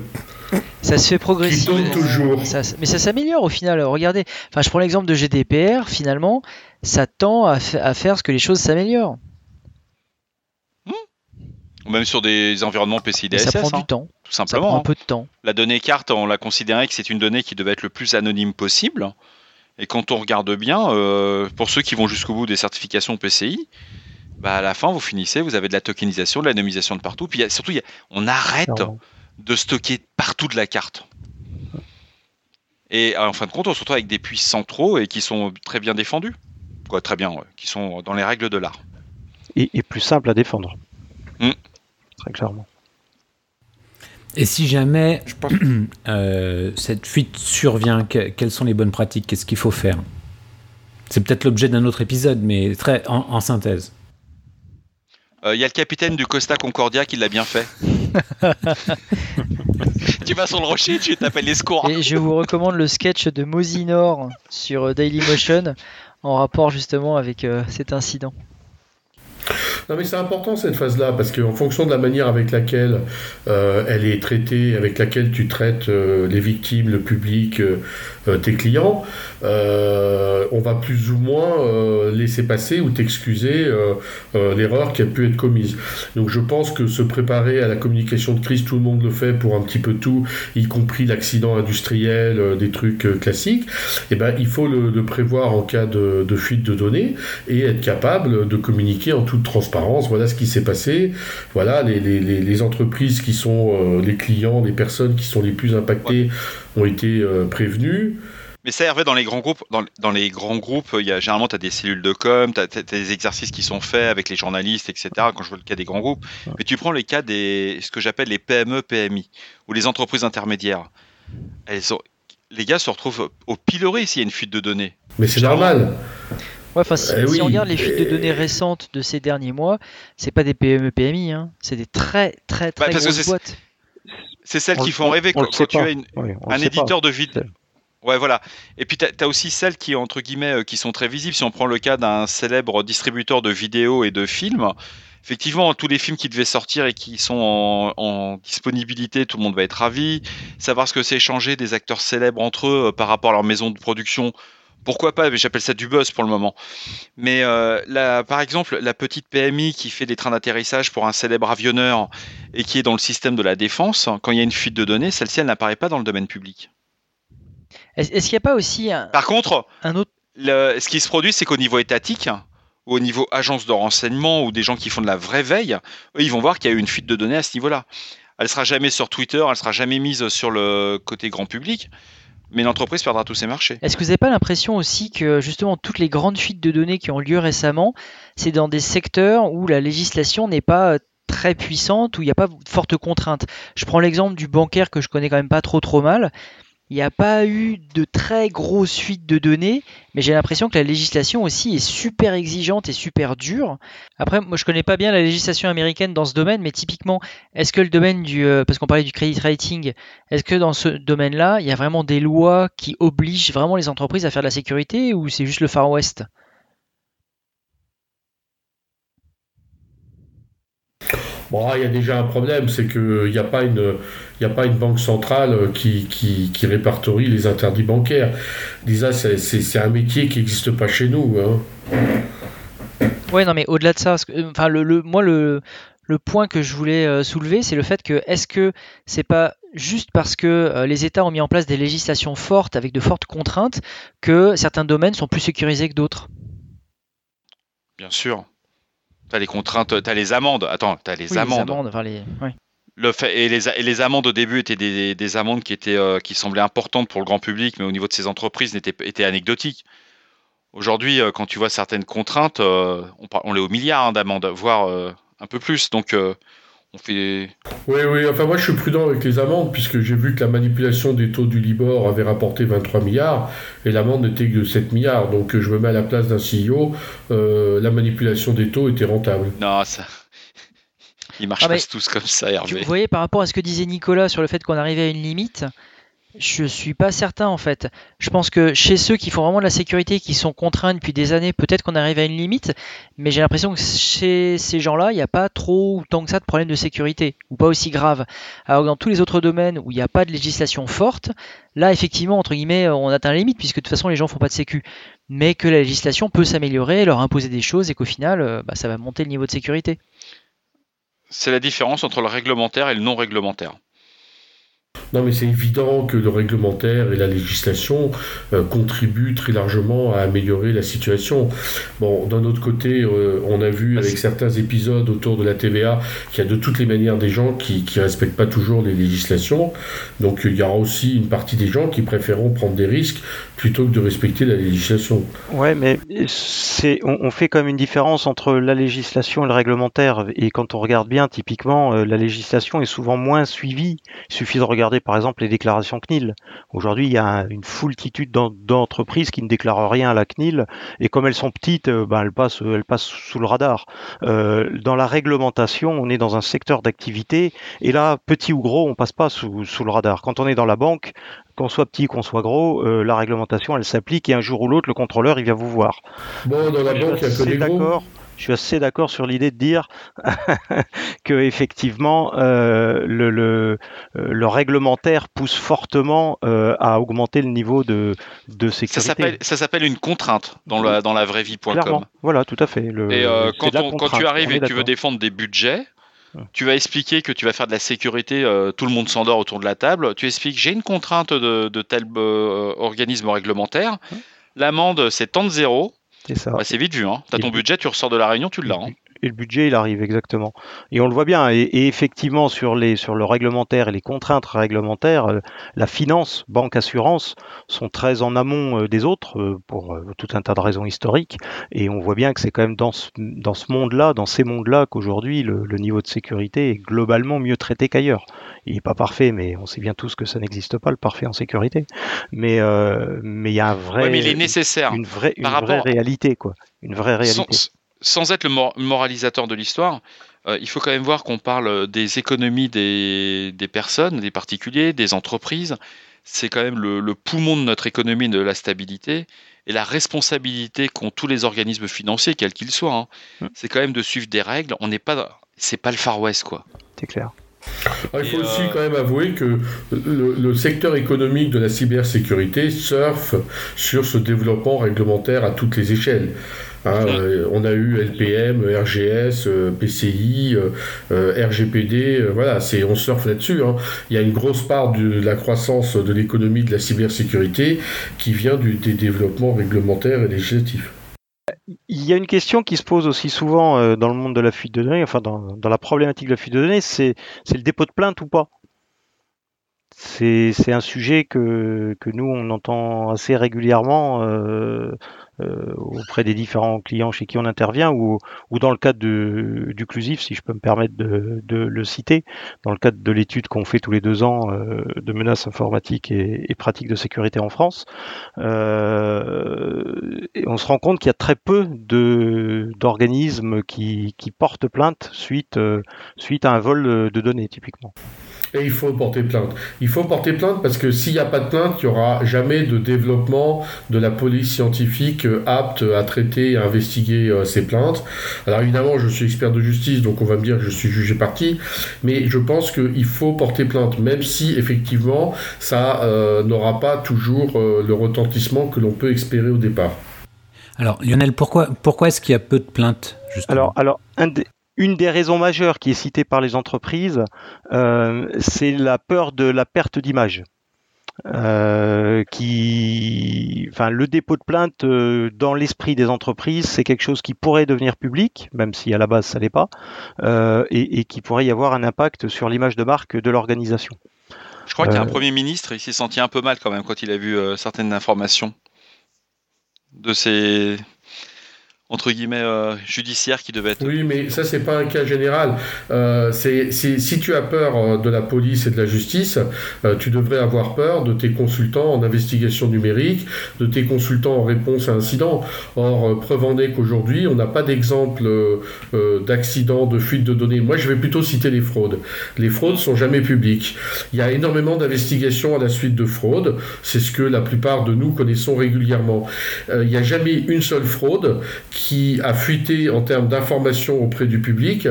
Ça se fait progressivement. toujours. Ça- mais ça s'améliore au final. Regardez, enfin, je prends l'exemple de GDPR. Finalement, ça tend à, fa- à faire ce que les choses s'améliorent. Ou même sur des environnements PCI Mais DSS, ça prend hein, du temps. tout Ça simplement. prend un hein. peu de temps. La donnée carte, on l'a considéré que c'est une donnée qui devait être le plus anonyme possible. Et quand on regarde bien, euh, pour ceux qui vont jusqu'au bout des certifications PCI, bah à la fin, vous finissez, vous avez de la tokenisation, de l'anonymisation de partout. Puis il y a- surtout, il y a- on arrête de stocker partout de la carte. Et en fin de compte, on se retrouve avec des puits centraux et qui sont très bien défendus. Quoi, très bien, ouais, qui sont dans les règles de l'art. Et, et plus simple à défendre. Mm. Très clairement. Et si jamais Je pense euh, cette fuite survient, que- quelles sont les bonnes pratiques? Qu'est-ce qu'il faut faire? C'est peut-être l'objet d'un autre épisode, mais très en, en synthèse. Euh, Il y a le capitaine du Costa Concordia qui l'a bien fait. tu vas sur le rocher, tu t'appelles les secours. Et je vous recommande le sketch de Mosinor sur euh, Dailymotion en rapport justement avec euh, cet incident. Non mais c'est important cette phase-là parce qu'en fonction de la manière avec laquelle euh, elle est traitée, avec laquelle tu traites euh, les victimes, le public, euh, tes clients, on va plus ou moins laisser passer ou t'excuser l'erreur qui a pu être commise. Donc je pense que se préparer à la communication de crise, tout le monde le fait pour un petit peu tout, y compris l'accident industriel, des trucs classiques. Et ben il faut le, prévoir en cas de, de fuite de données et être capable de communiquer en toute transparence. Voilà ce qui s'est passé. Voilà les, les, les, les entreprises qui sont euh, les clients, les personnes qui sont les plus impactées ont été euh, prévenues. Mais ça, Hervé, dans les grands groupes, dans, dans les grands groupes, il y a généralement tu as des cellules de com, tu as, des exercices qui sont faits avec les journalistes, etc. Quand je vois le cas des grands groupes, mais tu prends les cas des ce que j'appelle les PME, PMI ou les entreprises intermédiaires. Elles sont, les gars se retrouvent au pilori s'il y a une fuite de données. Mais c'est normal. Ouais, enfin, si, Eh si oui, on regarde les fuites de données récentes de ces derniers mois, c'est pas des PME PMI, hein. c'est des très très très Bah, parce que grosses c'est- boîtes. C'est celles On qui font rêver on quand, tu as une- Oui, on un pas. éditeur de vidéo. Ouais, voilà. Et puis, tu as, aussi celles qui, entre guillemets, qui sont très visibles. Si on prend le cas d'un célèbre distributeur de vidéos et de films, effectivement, tous les films qui devaient sortir et qui sont en, disponibilité, tout le monde va être ravi. Savoir ce que c'est échanger des acteurs célèbres entre eux par rapport à leur maison de production, pourquoi pas, j'appelle ça du buzz pour le moment. Mais euh, par exemple, la petite PMI qui fait des trains d'atterrissage pour un célèbre avionneur et qui est dans le système de la défense, quand il y a une fuite de données, celle-ci, elle n'apparaît pas dans le domaine public. Est-ce qu'il n'y a pas aussi un, Par contre, un autre... ce qui se produit, c'est qu'au niveau étatique, ou au niveau agence de renseignement, ou des gens qui font de la vraie veille, eux, ils vont voir qu'il y a eu une fuite de données à ce niveau-là. Elle sera jamais sur Twitter, elle sera jamais mise sur le côté grand public mais l'entreprise perdra tous ses marchés. Est-ce que vous n'avez pas l'impression aussi que justement toutes les grandes fuites de données qui ont lieu récemment, c'est dans des secteurs où la législation n'est pas euh, très puissante, où il n'y a pas de fortes contraintes Je prends l'exemple du bancaire que je connais quand même pas trop trop mal il n'y a pas eu de très grosses fuites de données, mais j'ai l'impression que la législation aussi est super exigeante et super dure. Après, moi je connais pas bien la législation américaine dans ce domaine, mais typiquement, est-ce que le domaine du, euh, parce qu'on parlait du credit rating, est-ce que dans ce domaine-là, il y a vraiment des lois qui obligent vraiment les entreprises à faire de la sécurité ou c'est juste le Far West? Bon, il y a déjà un problème, c'est qu'il n'y a, pas une, a pas une banque centrale qui, qui, répertorie les interdits bancaires. Lisa, c'est un métier qui n'existe pas chez nous. Hein. Ouais, non, mais au-delà de ça, enfin, le, moi, le, le point que je voulais euh, soulever, c'est le fait que est-ce que c'est pas juste parce que euh, les États ont mis en place des législations fortes avec de fortes contraintes que certains domaines sont plus sécurisés que d'autres? Bien sûr. T'as les contraintes, t'as les amendes. Attends, t'as les amendes. Le fait, et, les, et, les, amendes au début étaient des, des amendes qui, étaient, euh, qui semblaient importantes pour le grand public, mais au niveau de ces entreprises, étaient, étaient anecdotiques. Aujourd'hui, euh, quand tu vois certaines contraintes, euh, on, on est au milliard hein, d'amendes, voire un peu plus. Donc, oui, oui, enfin moi je suis prudent avec les amendes puisque j'ai vu que la manipulation des taux du Libor avait rapporté 23 milliards et l'amende n'était que de 7 milliards. Donc je me mets à la place d'un CEO, euh, la manipulation des taux était rentable. Non, ça... Ils marchent ah, pas tous comme ça, Hervé. Vous voyez, par rapport à ce que disait Nicolas sur le fait qu'on arrivait à une limite, je suis pas certain en fait. Je pense que chez ceux qui font vraiment de la sécurité, qui sont contraints depuis des années, peut-être qu'on arrive à une limite, mais j'ai l'impression que chez ces gens-là, il n'y a pas trop ou tant que ça de problème de sécurité, ou pas aussi grave. Alors que dans tous les autres domaines où il n'y a pas de législation forte, là effectivement, entre guillemets, on atteint la limite, puisque de toute façon les gens font pas de sécu. Mais que la législation peut s'améliorer, leur imposer des choses, et qu'au final, euh, bah, ça va monter le niveau de sécurité. C'est la différence entre le réglementaire et le non réglementaire. Non, mais c'est évident que le réglementaire et la législation euh, contribuent très largement à améliorer la situation. Bon, d'un autre côté, euh, on a vu avec certains épisodes autour de la TVA qu'il y a de toutes les manières des gens qui ne respectent pas toujours les législations. Donc il y aura aussi une partie des gens qui préféreront prendre des risques plutôt que de respecter la législation. Ouais, mais c'est, on, fait quand même une différence entre la législation et le réglementaire. Et quand on regarde bien, typiquement, euh, la législation est souvent moins suivie. Il suffit de regarder par exemple les déclarations CNIL. Aujourd'hui, il y a une foultitude d'entreprises qui ne déclarent rien à la CNIL et comme elles sont petites, euh, ben, elles, passent, elles passent sous le radar. Euh, dans la réglementation, on est dans un secteur d'activité et là, petit ou gros, on passe pas sous, le radar. Quand on est dans la banque, qu'on soit petit, qu'on soit gros, euh, la réglementation, elle s'applique et un jour ou l'autre, le contrôleur, il vient vous voir. Bon, dans la banque, il y a que des gros je suis assez d'accord sur l'idée de dire que effectivement euh, le, le, euh, le, réglementaire pousse fortement euh, à augmenter le niveau de, de sécurité. Ça s'appelle une contrainte dans la, dans la vraie vie.com. Voilà, tout à fait. Le, et quand, quand, tu arrives et que tu veux défendre des budgets, tu vas expliquer que tu vas faire de la sécurité, tout le monde s'endort autour de la table. Tu expliques j'ai une contrainte de, de tel organisme réglementaire. L'amende, c'est tant de zéro. C'est vite vu. Hein. Tu as ton budget, tu ressors de la réunion, tu l'as. Hein et le budget il arrive exactement. Et on le voit bien. Et, effectivement sur les sur le réglementaire et les contraintes réglementaires, euh, la finance, banque, assurance sont très en amont euh, des autres euh, pour tout un tas de raisons historiques. Et on voit bien que c'est quand même dans ce, dans ce monde-là, dans ces mondes-là, qu'aujourd'hui le, niveau de sécurité est globalement mieux traité qu'ailleurs. Il n'est pas parfait, mais on sait bien tous que ça n'existe pas le parfait en sécurité. Mais mais il y a un vrai, mais il est nécessaire. Une vraie, une vraie réalité quoi. Une vraie réalité sans être le moralisateur de l'histoire, euh, il faut quand même voir qu'on parle des économies des, personnes, des particuliers, des entreprises. c'est quand même le, poumon de notre économie, de la stabilité, et la responsabilité qu'ont tous les organismes financiers, quels qu'ils soient, hein. mm. c'est quand même de suivre des règles. On n'est pas, c'est pas le Far West, quoi. C'est clair. Ah, il faut aussi euh, quand même avouer que le, secteur économique de la cybersécurité surfe sur ce développement réglementaire à toutes les échelles. Hein, euh, on a eu LPM, RGS, euh, PCI, RGPD, voilà, c'est on surfe là-dessus. Hein. Il y a une grosse part de la croissance de l'économie de la cybersécurité qui vient du, des développements réglementaires et législatifs. Il y a une question qui se pose aussi souvent euh, dans le monde de la fuite de données, enfin dans, la problématique de la fuite de données, c'est le dépôt de plainte ou pas? C'est un sujet que, que, nous, on entend assez régulièrement euh, euh, auprès des différents clients chez qui on intervient ou, dans le cadre de, d'Uclusif, si je peux me permettre de, le citer, dans le cadre de l'étude qu'on fait tous les deux ans euh, de menaces informatiques et, pratiques de sécurité en France, euh, on se rend compte qu'il y a très peu d'organismes qui, portent plainte suite, euh, suite à un vol de données typiquement. Et il faut porter plainte. Il faut porter plainte parce que s'il n'y a pas de plainte, il n'y aura jamais de développement de la police scientifique euh, apte à traiter et à investiguer euh, ces plaintes. Alors évidemment, je suis expert de justice, donc on va me dire que je suis jugé parti, mais je pense qu'il faut porter plainte, même si effectivement ça euh, n'aura pas toujours le retentissement que l'on peut espérer au départ. Alors Lionel, pourquoi, pourquoi est-ce qu'il y a peu de plaintes alors, alors un, des, une des raisons majeures qui est citée par les entreprises, euh, c'est la peur de la perte d'image. Euh, qui, enfin, le dépôt de plainte euh, dans l'esprit des entreprises, c'est quelque chose qui pourrait devenir public, même si à la base ça l'est pas, et, qui pourrait y avoir un impact sur l'image de marque de l'organisation. Je crois qu'il y a un premier ministre, il s'est senti un peu mal quand même quand il a vu certaines informations de ces entre guillemets euh, judiciaire qui devait être. Oui, mais ça c'est pas un cas général. Euh, c'est si tu as peur euh, de la police et de la justice, euh, tu devrais avoir peur de tes consultants en investigation numérique, de tes consultants en réponse à incident. Or, preuve en est qu'aujourd'hui, on n'a pas d'exemple d'accident, de fuite de données. Moi, je vais plutôt citer les fraudes. Les fraudes sont jamais publiques. Il y a énormément d'investigations à la suite de fraudes. C'est ce que la plupart de nous connaissons régulièrement. il n'y a jamais une seule fraude a fuité en termes d'information auprès du public,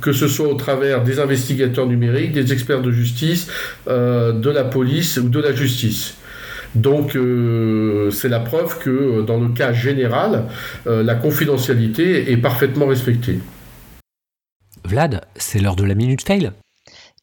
que ce soit au travers des investigateurs numériques, des experts de justice, euh, de la police ou de la justice. Donc euh, c'est la preuve que dans le cas général, euh, la confidentialité est parfaitement respectée. Vlad, c'est l'heure de la minute fail.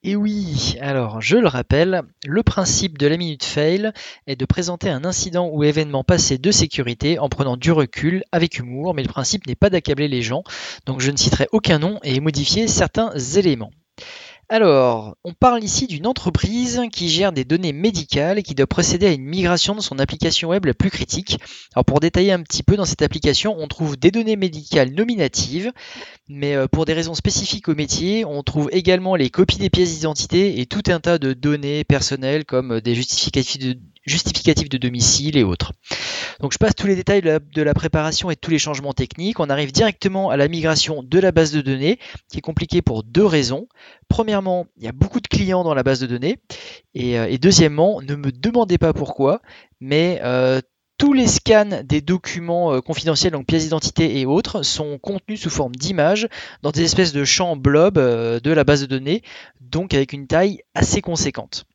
Et oui, alors je le rappelle, le principe de la minute fail est de présenter un incident ou événement passé de sécurité en prenant du recul avec humour, mais le principe n'est pas d'accabler les gens, donc je ne citerai aucun nom et modifier certains éléments. Alors, on parle ici d'une entreprise qui gère des données médicales et qui doit procéder à une migration de son application web la plus critique. Alors pour détailler un petit peu, dans cette application, on trouve des données médicales nominatives, mais euh, pour des raisons spécifiques au métier, on trouve également les copies des pièces d'identité et tout un tas de données personnelles comme des justificatifs de, justificatifs de domicile et autres. Donc je passe tous les détails de la, préparation et tous les changements techniques. On arrive directement à la migration de la base de données, qui est compliquée pour deux raisons. Premièrement, il y a beaucoup de clients dans la base de données. Et, euh, deuxièmement, ne me demandez pas pourquoi, mais euh, tous les scans des documents euh, confidentiels, donc pièces d'identité et autres, sont contenus sous forme d'images dans des espèces de champs blob de la base de données, donc avec une taille assez conséquente.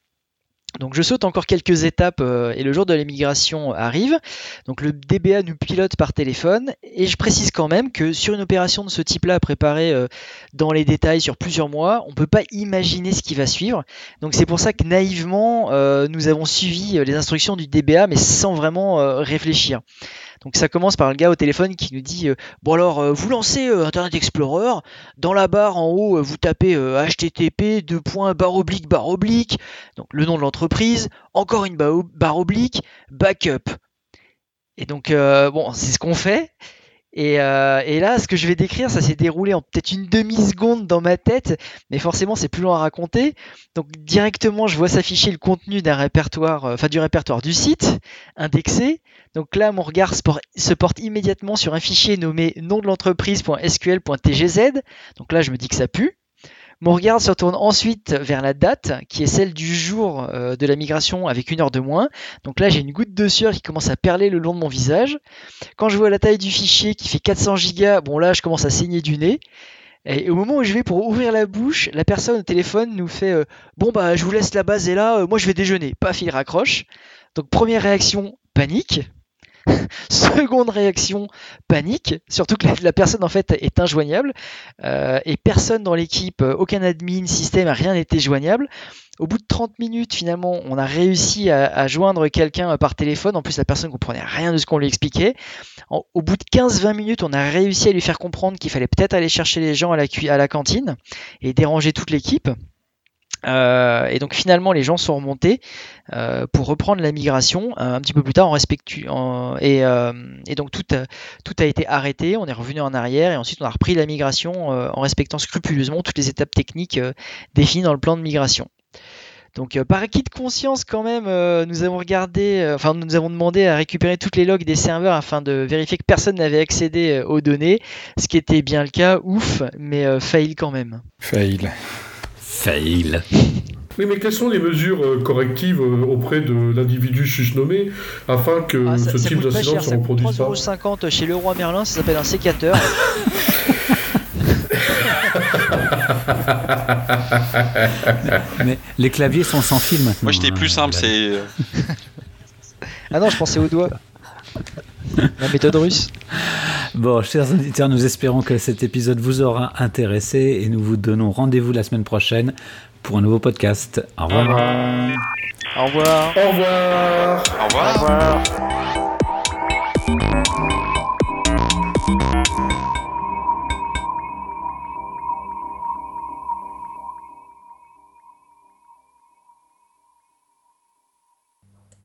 Donc je saute encore quelques étapes euh, et le jour de l'émigration arrive. Donc le DBA nous pilote par téléphone et je précise quand même que sur une opération de ce type-là préparée euh, dans les détails sur plusieurs mois, on ne peut pas imaginer ce qui va suivre. Donc c'est pour ça que naïvement euh, nous avons suivi les instructions du DBA mais sans vraiment réfléchir. Donc ça commence par le gars au téléphone qui nous dit euh, bon alors euh, vous lancez euh, Internet Explorer, dans la barre en haut vous tapez http barre oblique barre oblique, donc le nom de l'entreprise, encore une barre oblique, backup. Et donc bon c'est ce qu'on fait. Et, et, là, ce que je vais décrire, ça s'est déroulé en peut-être une demi-seconde dans ma tête, mais forcément, c'est plus long à raconter. Donc, directement, je vois s'afficher le contenu d'un répertoire, enfin du répertoire du site, indexé. Donc là, mon regard se porte immédiatement sur un fichier nommé nom de l'entreprise.sql.tgz. Donc là, je me dis que ça pue. Mon regard se retourne ensuite vers la date, qui est celle du jour euh, de la migration avec une heure de moins. Donc là, j'ai une goutte de sueur qui commence à perler le long de mon visage. Quand je vois la taille du fichier qui fait 400 gigas, bon là, je commence à saigner du nez. Et au moment où je vais pour ouvrir la bouche, la personne au téléphone nous fait euh, Bon, bah, je vous laisse la base et là, euh, moi je vais déjeuner. Paf, il raccroche. Donc, première réaction, panique. Seconde réaction, panique, surtout que la, personne en fait est injoignable euh, et personne dans l'équipe, euh, aucun admin, système, rien n'était joignable. Au bout de 30 minutes, finalement, on a réussi à, joindre quelqu'un euh, par téléphone. En plus, la personne ne comprenait rien de ce qu'on lui expliquait. au bout de 15-20 minutes, on a réussi à lui faire comprendre qu'il fallait peut-être aller chercher les gens à la, à la cantine et déranger toute l'équipe. Euh, et donc finalement, les gens sont remontés euh, pour reprendre la migration euh, un petit peu plus tard en et, donc tout a, tout a été arrêté. On est revenu en arrière et ensuite on a repris la migration en respectant scrupuleusement toutes les étapes techniques définies dans le plan de migration. Donc par acquis de conscience quand même, nous avons regardé, enfin nous avons demandé à récupérer toutes les logs des serveurs afin de vérifier que personne n'avait accédé aux données, ce qui était bien le cas, ouf, mais fail quand même. Fail. Fail. Oui, mais quelles sont les mesures euh, correctives euh, auprès de l'individu susnommé afin que ah, ce type d'incident se reproduise pas 3,50€ chez Leroy Merlin, ça s'appelle un sécateur. mais les claviers sont sans fil maintenant. Moi j'étais plus simple, c'est. Euh, ah non, je pensais aux doigts. La méthode russe. Bon, chers auditeurs, nous espérons que cet épisode vous aura intéressé et nous vous donnons rendez-vous la semaine prochaine pour un nouveau podcast. Au revoir. Au revoir. Au revoir. Au revoir. Au revoir.